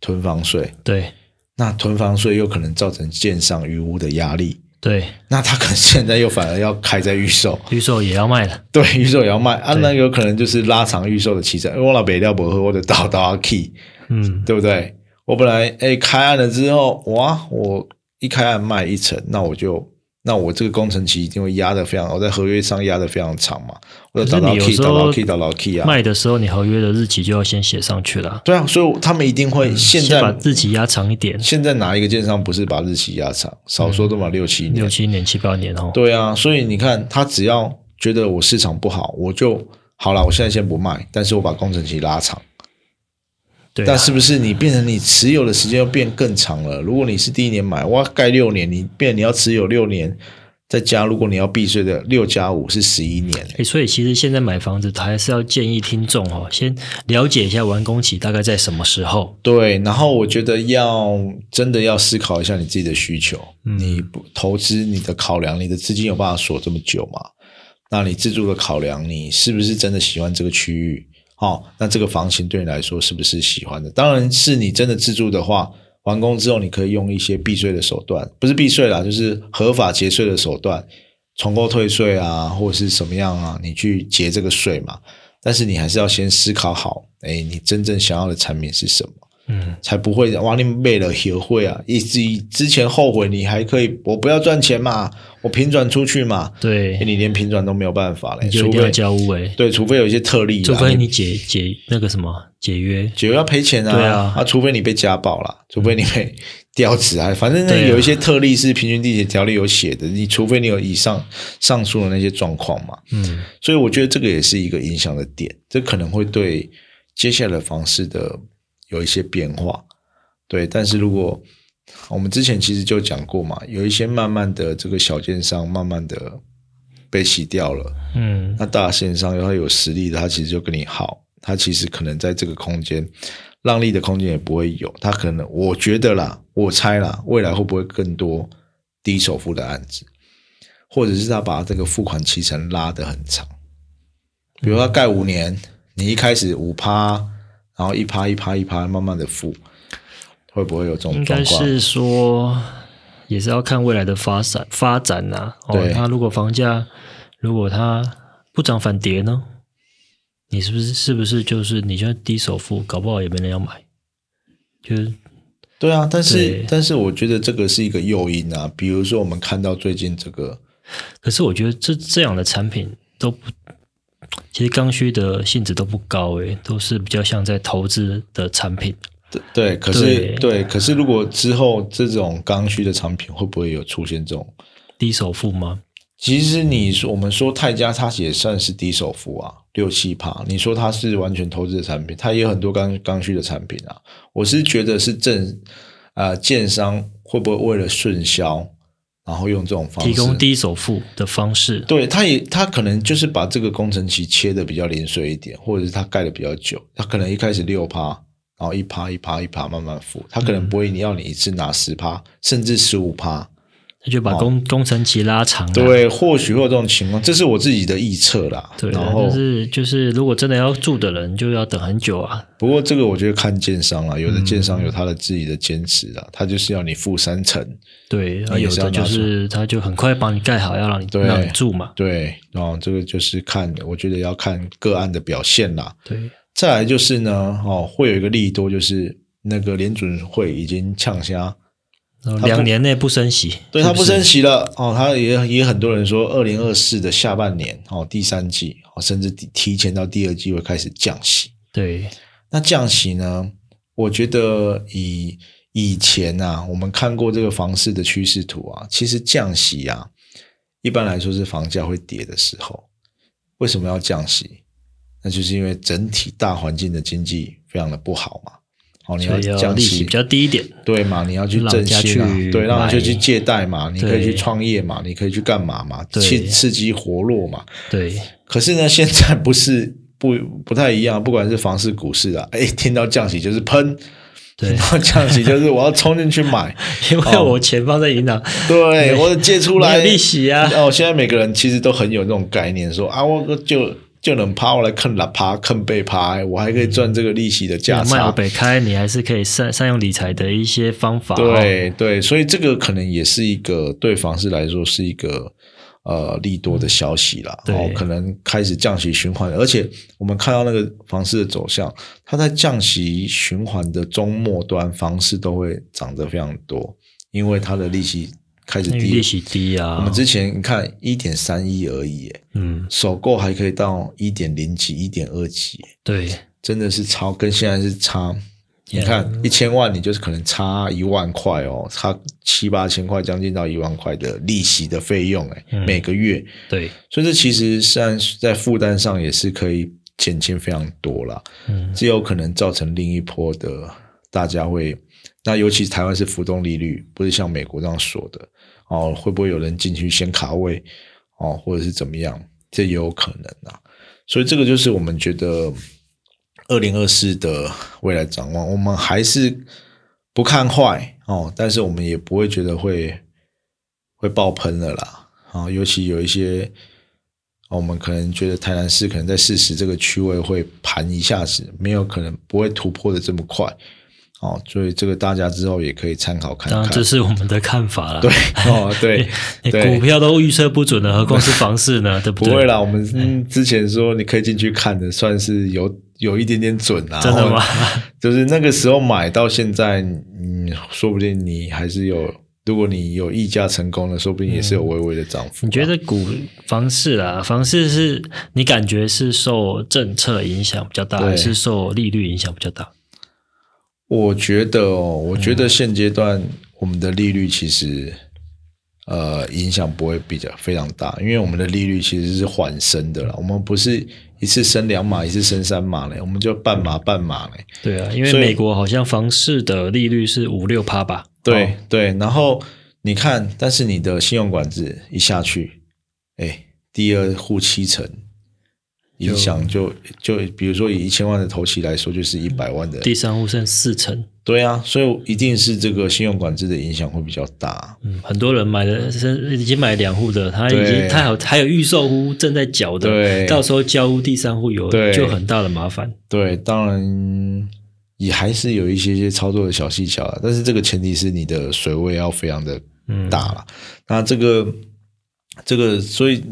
囤房税。对，那囤房税又可能造成建商余屋的压力。对，那他可能现在又反而要开在预售，预售也要卖了。对，预售也要卖啊，那有可能就是拉长预售的期程。我老北料不喝，我的倒倒 key，嗯，对不对？我本来哎开案了之后，哇，我一开案卖一层，那我就。那我这个工程期一定会压的非常，我在合约上压的非常长嘛。我找到 key，找到 key，找到 key 啊。卖的时候，你合约的日期就要先写上去了。对啊，所以他们一定会现在把日期压长一点。现在哪一个建商不是把日期压长？少说都嘛六七年，六七年七八年哦。对啊，所以你看，他只要觉得我市场不好，我就好了。我现在先不卖，但是我把工程期拉长。但是不是你变成你持有的时间要变更长了？如果你是第一年买，哇，盖六年，你变你要持有六年。再加，如果你要避税的六加五是十一年。哎，所以其实现在买房子还是要建议听众哦，先了解一下完工期大概在什么时候。对，然后我觉得要真的要思考一下你自己的需求，你不投资你的考量，你的资金有办法锁这么久吗？那你自住的考量，你是不是真的喜欢这个区域？好，那这个房型对你来说是不是喜欢的？当然是你真的自住的话。完工之后，你可以用一些避税的手段，不是避税啦，就是合法节税的手段，重购退税啊，或者是什么样啊，你去结这个税嘛。但是你还是要先思考好，哎，你真正想要的产品是什么。嗯，才不会哇！你为了协会啊，以及之前后悔，你还可以，我不要赚钱嘛，我平转出去嘛。对，你连平转都没有办法了，除非交屋哎。对，除非有一些特例，除非你解解那个什么解约，解约要赔钱啊。对啊，啊，除非你被家暴了，除非你被调职啊，反正那有一些特例是平均地铁条例有写的，你除非你有以上上述的那些状况嘛。嗯，所以我觉得这个也是一个影响的点，这可能会对接下来房市的。有一些变化，对，但是如果我们之前其实就讲过嘛，有一些慢慢的这个小件商慢慢的被洗掉了，嗯，那大线商他有实力的，他其实就跟你好，他其实可能在这个空间让利的空间也不会有，他可能我觉得啦，我猜啦，未来会不会更多低首付的案子，或者是他把这个付款期程拉得很长，比如他盖五年，你一开始五趴。然后一趴一趴一趴慢慢的付，会不会有这种状况？应该是说，也是要看未来的发展发展呐。哦，它如果房价如果它不涨反跌呢？你是不是是不是就是你就低首付，搞不好也没人要买？就是对啊，但是但是我觉得这个是一个诱因啊。比如说我们看到最近这个，可是我觉得这这样的产品都不。其实刚需的性质都不高诶，都是比较像在投资的产品。对对，可是对，可是如果之后这种刚需的产品会不会有出现这种低首付吗？其实你说我们说泰加，它也算是低首付啊，六七趴。你说它是完全投资的产品，它也有很多刚刚需的产品啊。我是觉得是正啊，建商会不会为了顺销，然后用这种方式提供低首付的方式？对，他也他可能就是把这个工程期切的比较零碎一点，或者是他盖的比较久，他可能一开始六趴，然后一趴一趴一趴慢慢付，他可能不会你要你一次拿十趴，甚至十五趴。他就把工工程期拉长。对，或许会有这种情况，这是我自己的臆测啦。对，然后是就是如果真的要住的人，就要等很久啊。不过这个我觉得看建商啦，有的建商有他的自己的坚持啊，他就是要你付三成。对，有的就是他就很快帮你盖好，要让你让你住嘛。对，然后这个就是看，我觉得要看个案的表现啦。对，再来就是呢，哦，会有一个利多，就是那个联准会已经呛虾。两年内不升息，对他不升息了哦。他也也很多人说，二零二四的下半年哦，第三季哦，甚至提前到第二季会开始降息。对，那降息呢？我觉得以以前啊，我们看过这个房市的趋势图啊，其实降息啊，一般来说是房价会跌的时候。为什么要降息？那就是因为整体大环境的经济非常的不好嘛。哦，你要降息比较低一点，对嘛？你要去振兴啊，对，让他就去借贷嘛，你可以去创业嘛，你可以去干嘛嘛？去刺激活络嘛？对。可是呢，现在不是不不太一样，不管是房市、股市啊，哎，听到降息就是喷，对，降息就是我要冲进去买，因为我钱放在银行，对，我借出来利息啊。哦，现在每个人其实都很有那种概念，说啊，我就。就能趴来坑了趴坑被趴，我还可以赚这个利息的价差。北开，你还是可以善善用理财的一些方法。对对，所以这个可能也是一个对房市来说是一个呃利多的消息啦。哦，可能开始降息循环，而且我们看到那个房市的走向，它在降息循环的中末端，房市都会涨得非常多，因为它的利息。开始低，利息低啊！我们之前你看一点三一而已，嗯，首购还可以到一点零几、一点二几，对，真的是超跟现在是差。你看一千万，你就是可能差一万块哦，差七八千块，将近到一万块的利息的费用，哎，每个月，对，所以这其实然在负担上也是可以减轻非常多了，嗯，这有可能造成另一波的大家会。那尤其台湾是浮动利率，不是像美国这样锁的哦，会不会有人进去先卡位哦，或者是怎么样？这也有可能啊。所以这个就是我们觉得二零二四的未来展望，我们还是不看坏哦，但是我们也不会觉得会会爆喷了啦啊。尤其有一些我们可能觉得台南市可能在四十这个区位会盘一下子，没有可能不会突破的这么快。哦，所以这个大家之后也可以参考看看。这是我们的看法了。对，哦，对，股票都预测不准了，何况是房市呢？对不对？不会啦，我们之前说你可以进去看的，算是有有一点点准啊。真的吗？就是那个时候买到现在，嗯，说不定你还是有，如果你有溢价成功了，说不定也是有微微的涨幅。你觉得股房市啊，房市是你感觉是受政策影响比较大，还是受利率影响比较大？我觉得哦，我觉得现阶段我们的利率其实呃影响不会比较非常大，因为我们的利率其实是缓升的了。我们不是一次升两码，一次升三码嘞，我们就半码半码嘞。对啊，因为美国好像房市的利率是五六趴吧？对对，然后你看，但是你的信用管制一下去，哎，第二户七成。影响就就比如说以一千万的头期来说，就是一百万的第三户剩四成，对啊，所以一定是这个信用管制的影响会比较大。嗯，很多人买的是已经买两户的，他已经他有还有预售户正在缴的，对，到时候交屋第三户有就很大的麻烦。对，当然也还是有一些些操作的小技巧，但是这个前提是你的水位要非常的大了。那这个这个所以。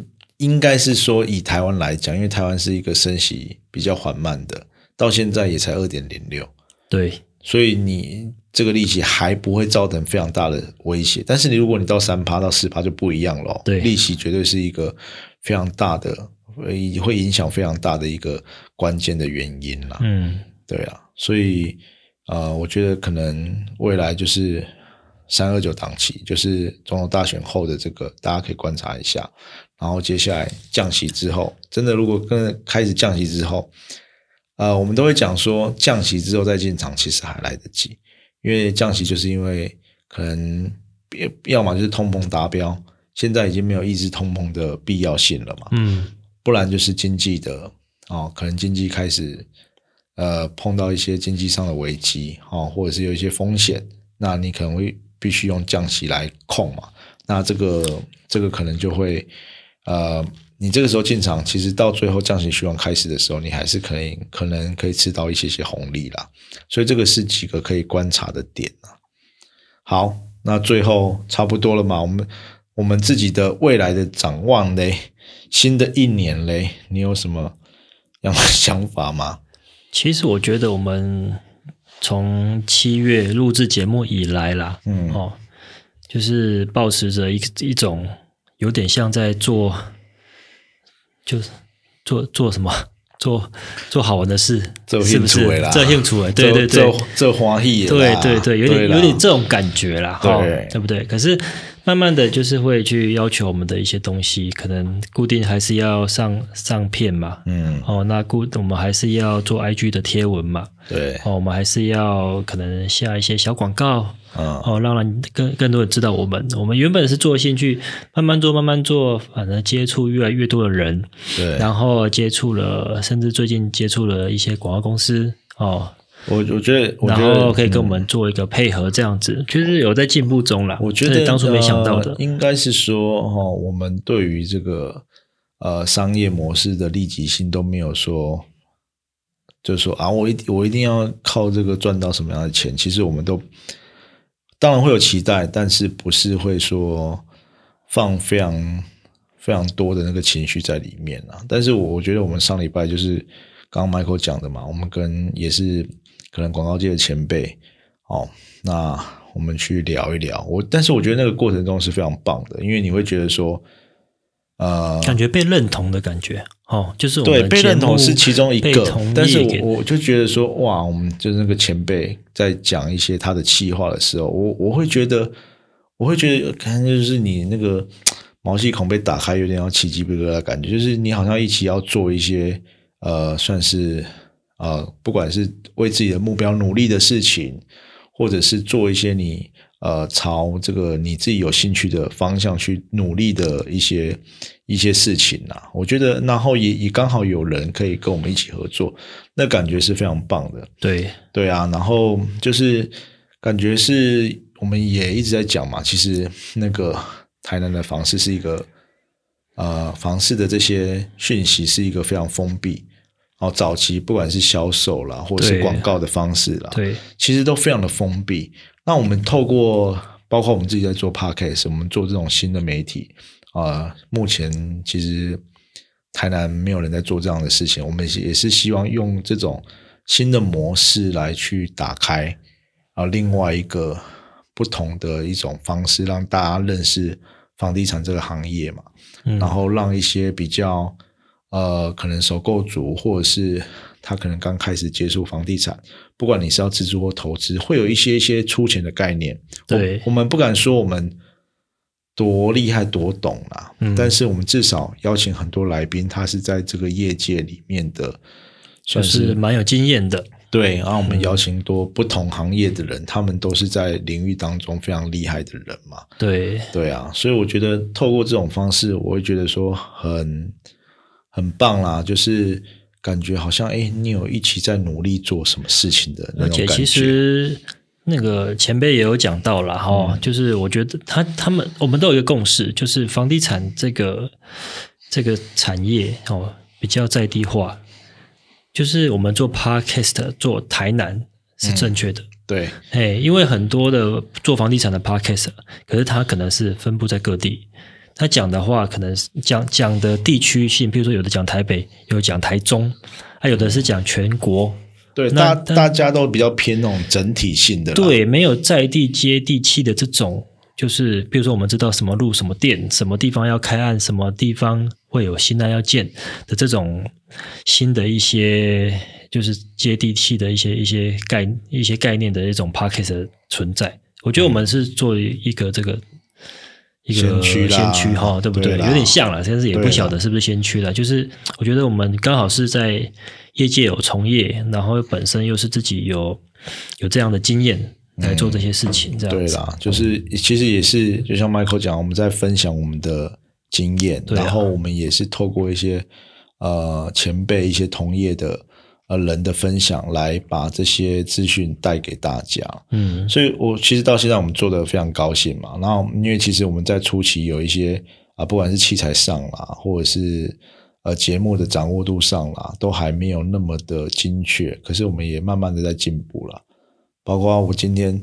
应该是说，以台湾来讲，因为台湾是一个升息比较缓慢的，到现在也才二点零六，对，所以你这个利息还不会造成非常大的威胁。但是你如果你到三趴到四趴就不一样了，对，利息绝对是一个非常大的，会会影响非常大的一个关键的原因啦。嗯，对啊，所以呃，我觉得可能未来就是三二九档期，就是总统大选后的这个，大家可以观察一下。然后接下来降息之后，真的如果跟开始降息之后，呃，我们都会讲说降息之后再进场其实还来得及，因为降息就是因为可能要么就是通膨达标，现在已经没有抑制通膨的必要性了嘛，嗯，不然就是经济的哦，可能经济开始呃碰到一些经济上的危机哦，或者是有一些风险，那你可能会必须用降息来控嘛，那这个这个可能就会呃，你这个时候进场，其实到最后降息循环开始的时候，你还是可以可能可以吃到一些些红利啦，所以这个是几个可以观察的点啊。好，那最后差不多了嘛，我们我们自己的未来的展望嘞，新的一年嘞，你有什么样的想法吗？其实我觉得我们从七月录制节目以来啦，嗯哦，就是保持着一一种有点像在做，就是做做什么，做做好玩的事，做是不是？兴趣的啦？这兴趣的，对对对。这，这欢喜对，对对，有点有点这种感觉啦，哈，对。对不对？可是慢慢的就是会去要求我们的一些东西，可能固定还是要上上片嘛，嗯，哦，那固我们还是要做 IG 的贴文嘛，对，哦，我们还是要可能下一些小广告，嗯。哦，让人更更多人知道我们。我们原本是做兴趣，慢慢做，慢慢做，反正接触越来越多的人，对，然后接触了，甚至最近接触了一些广告公司，哦，我我觉得，我然后可以跟我们做一个配合，这样子，就是有在进步中啦。我觉得当初没想到的呃，应该是说哈、哦，我们对于这个呃商业模式的利己性都没有说，就是说啊，我一我一定要靠这个赚到什么样的钱。其实我们都当然会有期待，但是不是会说放非常非常多的那个情绪在里面啊。但是我我觉得我们上礼拜就是刚刚 Michael 讲的嘛，我们跟也是可能广告界的前辈哦，那我们去聊一聊。我但是我觉得那个过程中是非常棒的，因为你会觉得说，呃，感觉被认同的感觉，哦，就是我对被认同是其中一个但是我我就觉得说，哇，我们就是那个前辈在讲一些他的气话的时候，我我会觉得，我会觉得，可能就是你那个毛细孔被打开，有点要起鸡皮疙瘩的感觉，就是你好像一起要做一些呃，算是呃，不管是为自己的目标努力的事情，或者是做一些你呃朝这个你自己有兴趣的方向去努力的一些一些事情呐、我觉得，然后也也刚好有人可以跟我们一起合作，那感觉是非常棒的。对对啊，然后就是感觉是我们也一直在讲嘛，其实那个台南的房市是一个呃房市的这些讯息是一个非常封闭。哦，早期不管是销售啦，或者是广告的方式啦，对其实都非常的封闭。那我们透过包括我们自己在做 podcast，我们做这种新的媒体啊、呃目前其实台南没有人在做这样的事情，我们也是希望用这种新的模式来去打开啊、另外一个不同的一种方式，让大家认识房地产这个行业嘛。嗯然后让一些比较呃可能首购族或者是他可能刚开始接触房地产，不管你是要自住或投资，会有一些一些粗浅的概念。对我，我们不敢说我们多厉害多懂啦，嗯但是我们至少邀请很多来宾，他是在这个业界里面的，算是蛮有经验的。对，然后我们嗯邀请多不同行业的人，他们都是在领域当中非常厉害的人嘛。对对啊，所以我觉得透过这种方式，我会觉得说很很棒啦，就是感觉好像哎，你有一起在努力做什么事情的那而且其种感觉。实那个前辈也有讲到了哈，嗯就是我觉得他他们我们都有一个共识，就是房地产这个这个产业哦比较在地化，就是我们做 podcast 做台南是正确的。对哎、因为很多的做房地产的 podcast，可是它可能是分布在各地，他讲的话可能是讲讲的地区性，比如说有的讲台北，有讲台中，还有的是讲全国，对，那大大家都比较偏那种整体性的。对，没有在地接地气的这种，就是比如说我们知道什么路、什么店、什么地方要开案，什么地方会有新案要建的这种新的一些，就是接地气的一些一些概一些概念的一种 p a c k a g e 的存在。我觉得我们是做一个这个一个先驱哈，对不对？对有点像了，但是也不晓得是不是先驱了。就是我觉得我们刚好是在业界有从业，然后本身又是自己有有这样的经验来做这些事情，这样子。对啦，就是其实也是，就像 Michael 讲，我们在分享我们的经验，然后我们也是透过一些呃前辈、一些同业的呃人的分享，来把这些资讯带给大家。嗯，所以我其实到现在我们做的非常高兴嘛。然后因为其实我们在初期有一些啊，不管是器材上啦，或者是呃节目的掌握度上啦，都还没有那么的精确。可是我们也慢慢的在进步了。包括我今天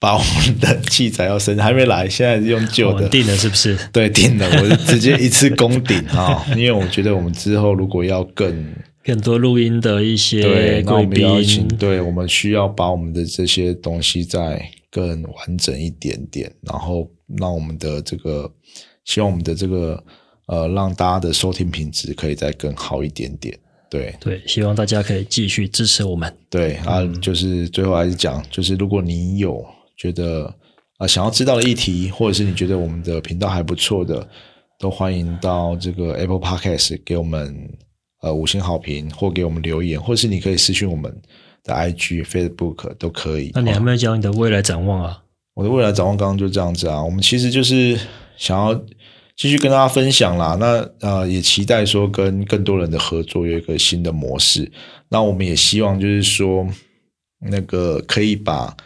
把我们的器材要升，还没来，现在是用旧的。定了是不是？对，定了，我就直接一次攻顶哈，因为我觉得我们之后如果要更更多录音的一些贵宾，对我们需要把我们的这些东西再更完整一点点，然后让我们的这个，希望我们的这个呃，让大家的收听品质可以再更好一点点。对对，希望大家可以继续支持我们。对啊，就是最后还是讲，就是如果你有觉得啊、想要知道的议题，或者是你觉得我们的频道还不错的，都欢迎到这个 Apple Podcast 给我们呃五星好评，或给我们留言，或是你可以私讯我们的 IG、Facebook 都可以。那你还哦没有讲你的未来展望啊？我的未来展望刚刚就这样子啊，我们其实就是想要继续跟大家分享啦。那呃，也期待说跟更多人的合作有一个新的模式。那我们也希望就是说，那个可以把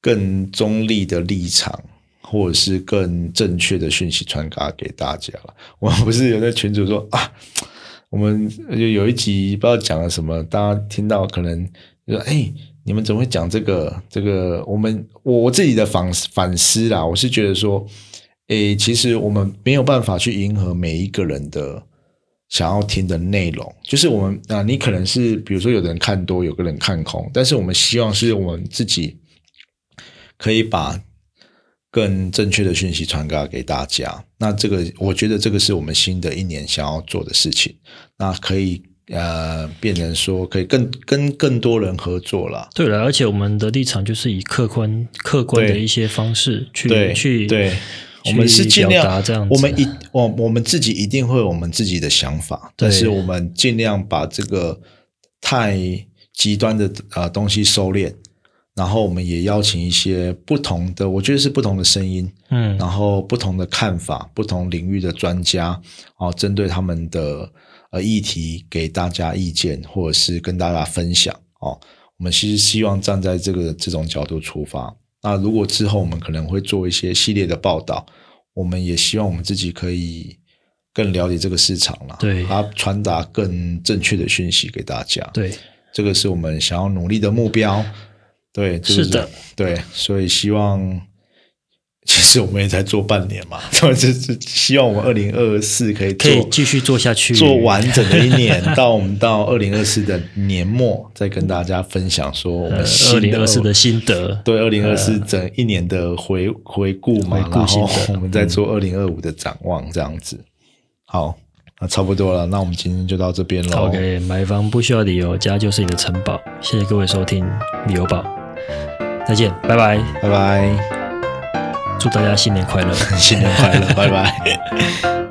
更中立的立场。或者是更正确的讯息传达给大家了。我们不是有在群主说啊，我们就有一集不知道讲了什么，大家听到可能就说：“哎、你们怎么会讲这个？这个我们我自己的反反思啦，我是觉得说，诶，其实我们没有办法去迎合每一个人的想要听的内容，就是我们啊，你可能是比如说有的人看多，有个人看空，但是我们希望是我们自己可以把更正确的讯息传达给大家。那这个，我觉得这个是我们新的一年想要做的事情。那可以呃，变成说可以更跟更多人合作啦。对了，而且我们的立场就是以客观、客观的一些方式去对去对，去我们是尽量这样。我们一我我们自己一定会有我们自己的想法，但是我们尽量把这个太极端的呃东西收敛，然后我们也邀请一些不同的，我觉得是不同的声音，嗯然后不同的看法、不同领域的专家，哦，针对他们的呃议题给大家意见，或者是跟大家分享哦。我们其实希望站在这个这种角度出发。那如果之后我们可能会做一些系列的报道，我们也希望我们自己可以更了解这个市场了，对它传达更正确的讯息给大家。对，这个是我们想要努力的目标。对，这个是的，对，所以希望，其实我们也才做半年嘛，就是希望我们二零二四可以可以继续做下去，做完整的一年，到我们到二零二四的年末再跟大家分享说我们二零二四的心得。对二零二四整一年的回回顾嘛，回顾然后我们再做二零二五的展望，这样子。好，那差不多了，那我们今天就到这边喽。OK，买房不需要理由，家就是你的城堡。谢谢各位收听理由宝，再见，拜拜，拜拜，祝大家新年快乐。新年快乐，拜拜。